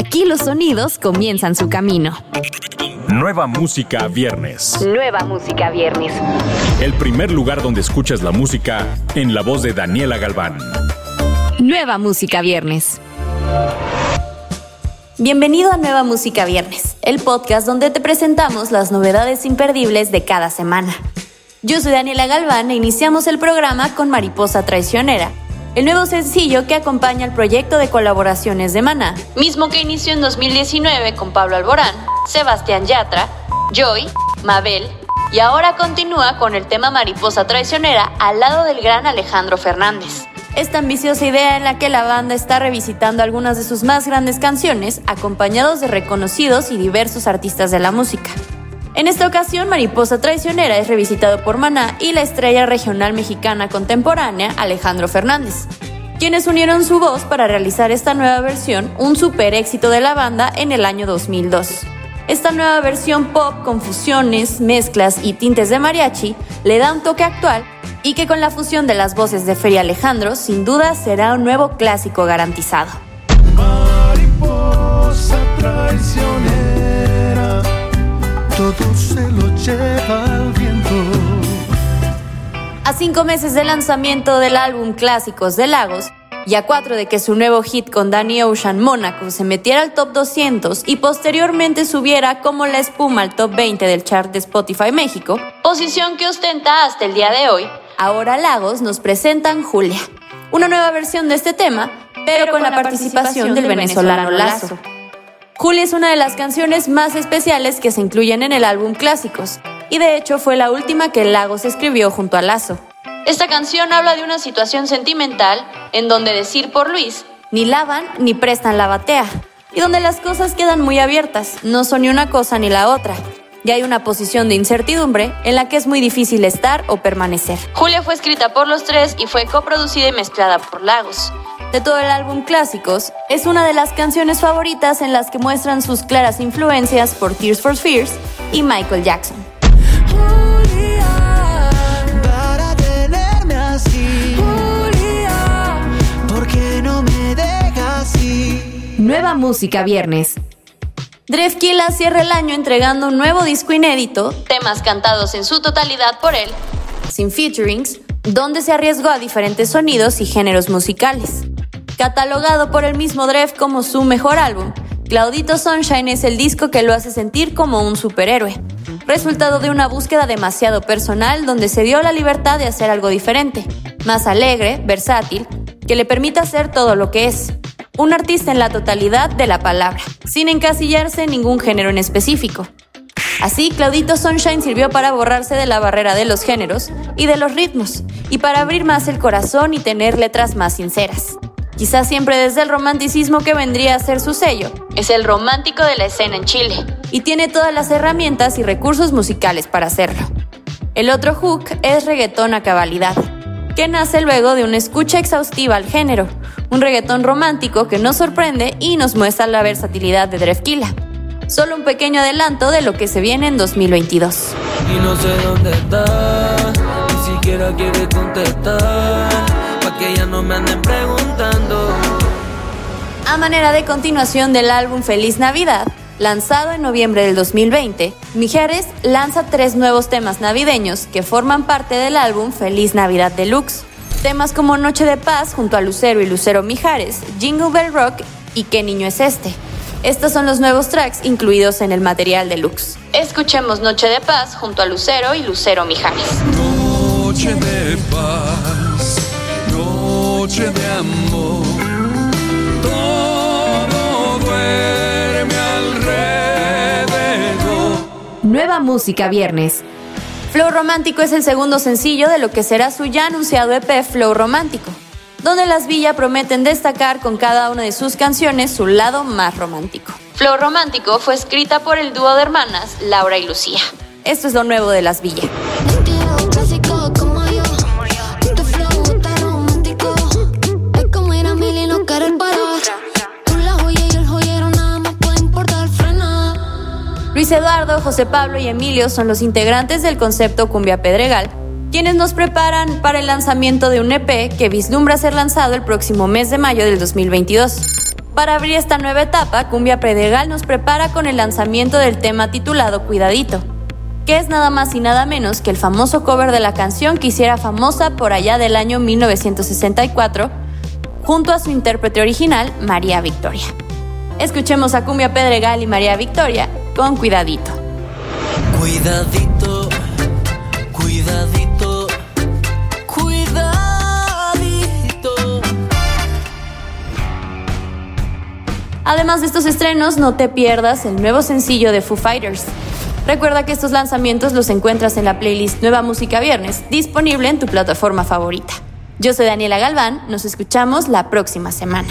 Aquí los sonidos comienzan su camino. Nueva música viernes. Nueva música viernes. El primer lugar donde escuchas la música en la voz de Daniela Galván. Nueva música viernes. Bienvenido a Nueva Música Viernes, el podcast donde te presentamos las novedades imperdibles de cada semana. Yo soy Daniela Galván e iniciamos el programa con Mariposa Traicionera, el nuevo sencillo que acompaña el proyecto de colaboraciones de Maná, mismo que inició en 2019 con Pablo Alborán, Sebastián Yatra, Joy, Mabel y ahora continúa con el tema Mariposa Traicionera al lado del gran Alejandro Fernández. Esta ambiciosa idea en la que la banda está revisitando algunas de sus más grandes canciones acompañados de reconocidos y diversos artistas de la música. En esta ocasión, Mariposa Traicionera es revisitado por Maná y la estrella regional mexicana contemporánea, Alejandro Fernández, quienes unieron su voz para realizar esta nueva versión, un super éxito de la banda en el año 2002. Esta nueva versión pop con fusiones, mezclas y tintes de mariachi le da un toque actual y que con la fusión de las voces de Feria Alejandro sin duda será un nuevo clásico garantizado. Mariposa todo se lo lleva al viento. A cinco meses del lanzamiento del álbum Clásicos de Lagos, y a cuatro de que su nuevo hit con Danny Ocean Mónaco se metiera al top 200 y posteriormente subiera como la espuma al top 20 del chart de Spotify México, posición que ostenta hasta el día de hoy, ahora Lagos nos presentan Julia, una nueva versión de este tema, pero, con, la participación, del venezolano Lazo. Julia es una de las canciones más especiales que se incluyen en el álbum Clásicos, y de hecho fue la última que Lagos escribió junto a Lazo. Esta canción habla de una situación sentimental en donde decir por Luis, ni lavan ni prestan la batea, y donde las cosas quedan muy abiertas, no son ni una cosa ni la otra. Y hay una posición de incertidumbre en la que es muy difícil estar o permanecer. Julia fue escrita por los tres y fue coproducida y mezclada por Lagos. De todo el álbum Clásicos, es una de las canciones favoritas en las que muestran sus claras influencias por Tears for Fears y Michael Jackson. Para tenerme así, ¿por qué no me dejas así? Nueva música viernes. Drefkila cierra el año entregando un nuevo disco inédito, temas cantados en su totalidad por él, sin featurings, donde se arriesgó a diferentes sonidos y géneros musicales. Catalogado por el mismo Dref como su mejor álbum, Claudito Sunshine es el disco que lo hace sentir como un superhéroe, resultado de una búsqueda demasiado personal donde se dio la libertad de hacer algo diferente, más alegre, versátil, que le permita hacer todo lo que es. Un artista en la totalidad de la palabra, sin encasillarse en ningún género en específico. Así, Claudito Sunshine sirvió para borrarse de la barrera de los géneros y de los ritmos, y para abrir más el corazón y tener letras más sinceras. Quizás siempre desde el romanticismo que vendría a ser su sello. Es el romántico de la escena en Chile, y tiene todas las herramientas y recursos musicales para hacerlo. El otro hook es reggaetón a cabalidad, que nace luego de una escucha exhaustiva al género, un reggaetón romántico que nos sorprende y nos muestra la versatilidad de Drefkila. Solo un pequeño adelanto de lo que se viene en 2022. Y no sé dónde está, ni siquiera quiere contestar, que ya no me anden preguntando. A manera de continuación del álbum Feliz Navidad, lanzado en noviembre del 2020, Mijares lanza tres nuevos temas navideños que forman parte del álbum Feliz Navidad Deluxe. Temas como Noche de Paz junto a Lucero y Lucero Mijares, Jingle Bell Rock y ¿Qué niño es este? Estos son los nuevos tracks incluidos en el material deluxe. Escuchemos Noche de Paz junto a Lucero y Lucero Mijares. Noche de paz, noche de amor, todo duerme. Nueva música viernes. Flow Romántico es el segundo sencillo de lo que será su ya anunciado EP Flow Romántico, donde las Villa prometen destacar con cada una de sus canciones su lado más romántico. Flow Romántico fue escrita por el dúo de hermanas Laura y Lucía. Esto es lo nuevo de las Villa. Eduardo, José Pablo y Emilio son los integrantes del concepto Cumbia Pedregal, quienes nos preparan para el lanzamiento de un EP que vislumbra ser lanzado el próximo mes de mayo del 2022. Para abrir esta nueva etapa, Cumbia Pedregal nos prepara con el lanzamiento del tema titulado Cuidadito, que es nada más y nada menos que el famoso cover de la canción que hiciera famosa por allá del año 1964, junto a su intérprete original, María Victoria. Escuchemos a Cumbia Pedregal y María Victoria con Cuidadito. Cuidadito, cuidadito, cuidadito. Además de estos estrenos, no te pierdas el nuevo sencillo de Foo Fighters. Recuerda que estos lanzamientos los encuentras en la playlist Nueva Música Viernes, disponible en tu plataforma favorita. Yo soy Daniela Galván, nos escuchamos la próxima semana.